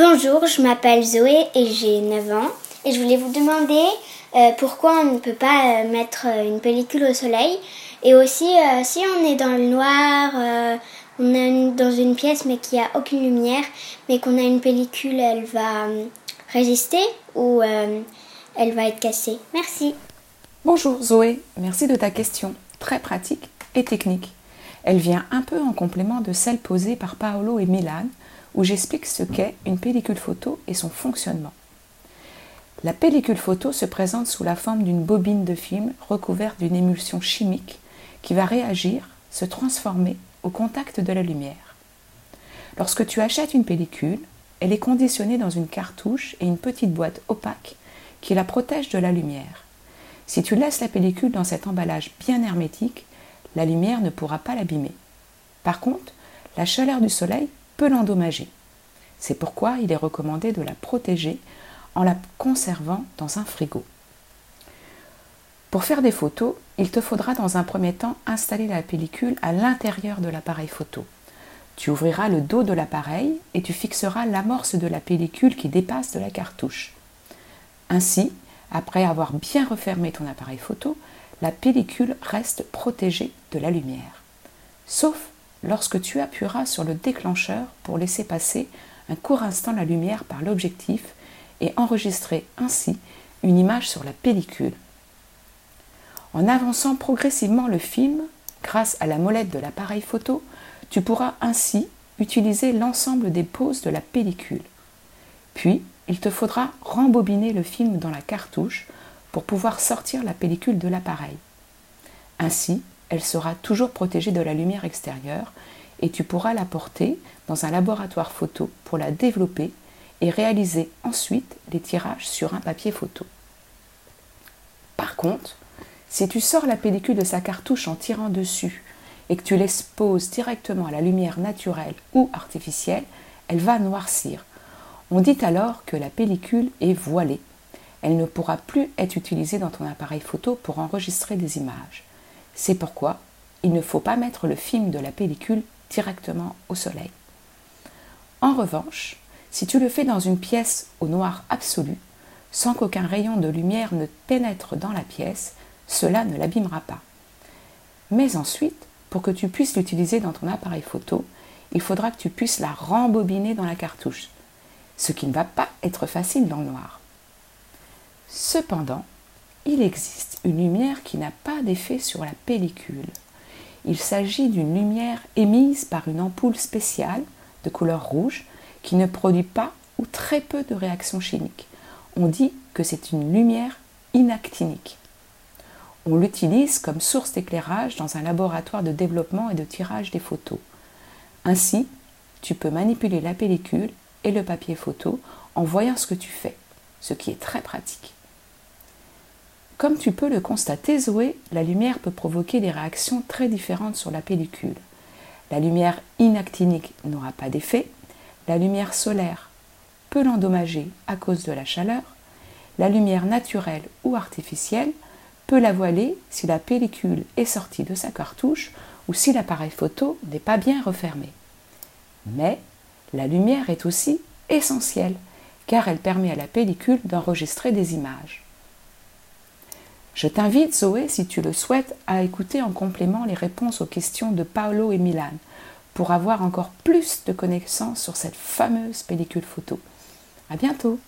Bonjour, je m'appelle Zoé et j'ai 9 ans. Et je voulais vous demander euh, pourquoi on ne peut pas euh, mettre euh, une pellicule au soleil. Et aussi, si on est dans le noir, on est dans une pièce mais qu'il n'y a aucune lumière, mais qu'on a une pellicule, elle va résister ou elle va être cassée. Merci. Bonjour Zoé, merci de ta question, très pratique et technique. Elle vient un peu en complément de celle posée par Paolo et Milan, où j'explique ce qu'est une pellicule photo et son fonctionnement. La pellicule photo se présente sous la forme d'une bobine de film recouverte d'une émulsion chimique qui va réagir, se transformer au contact de la lumière. Lorsque tu achètes une pellicule, elle est conditionnée dans une cartouche et une petite boîte opaque qui la protège de la lumière. Si tu laisses la pellicule dans cet emballage bien hermétique, la lumière ne pourra pas l'abîmer. Par contre, la chaleur du soleil l'endommager. C'est pourquoi il est recommandé de la protéger en la conservant dans un frigo. Pour faire des photos, il te faudra dans un premier temps installer la pellicule à l'intérieur de l'appareil photo. Tu ouvriras le dos de l'appareil et tu fixeras l'amorce de la pellicule qui dépasse de la cartouche. Ainsi, après avoir bien refermé ton appareil photo, la pellicule reste protégée de la lumière. Sauf lorsque tu appuieras sur le déclencheur pour laisser passer un court instant la lumière par l'objectif et enregistrer ainsi une image sur la pellicule. En avançant progressivement le film, grâce à la molette de l'appareil photo, tu pourras ainsi utiliser l'ensemble des poses de la pellicule. Puis, il te faudra rembobiner le film dans la cartouche pour pouvoir sortir la pellicule de l'appareil. Ainsi, elle sera toujours protégée de la lumière extérieure et tu pourras la porter dans un laboratoire photo pour la développer et réaliser ensuite les tirages sur un papier photo. Par contre, si tu sors la pellicule de sa cartouche en tirant dessus et que tu l'exposes directement à la lumière naturelle ou artificielle, elle va noircir. On dit alors que la pellicule est voilée. Elle ne pourra plus être utilisée dans ton appareil photo pour enregistrer des images. C'est pourquoi il ne faut pas mettre le film de la pellicule directement au soleil. En revanche, si tu le fais dans une pièce au noir absolu, sans qu'aucun rayon de lumière ne pénètre dans la pièce, cela ne l'abîmera pas. Mais ensuite, pour que tu puisses l'utiliser dans ton appareil photo, il faudra que tu puisses la rembobiner dans la cartouche, ce qui ne va pas être facile dans le noir. Cependant, il existe une lumière qui n'a pas d'effet sur la pellicule. Il s'agit d'une lumière émise par une ampoule spéciale de couleur rouge qui ne produit pas ou très peu de réactions chimiques. On dit que c'est une lumière inactinique. On l'utilise comme source d'éclairage dans un laboratoire de développement et de tirage des photos. Ainsi, tu peux manipuler la pellicule et le papier photo en voyant ce que tu fais, ce qui est très pratique. Comme tu peux le constater, Zoé, la lumière peut provoquer des réactions très différentes sur la pellicule. La lumière inactinique n'aura pas d'effet, la lumière solaire peut l'endommager à cause de la chaleur. La lumière naturelle ou artificielle peut la voiler si la pellicule est sortie de sa cartouche ou si l'appareil photo n'est pas bien refermé. Mais la lumière est aussi essentielle car elle permet à la pellicule d'enregistrer des images. Je t'invite, Zoé, si tu le souhaites, à écouter en complément les réponses aux questions de Paolo et Milan pour avoir encore plus de connaissances sur cette fameuse pellicule photo. À bientôt!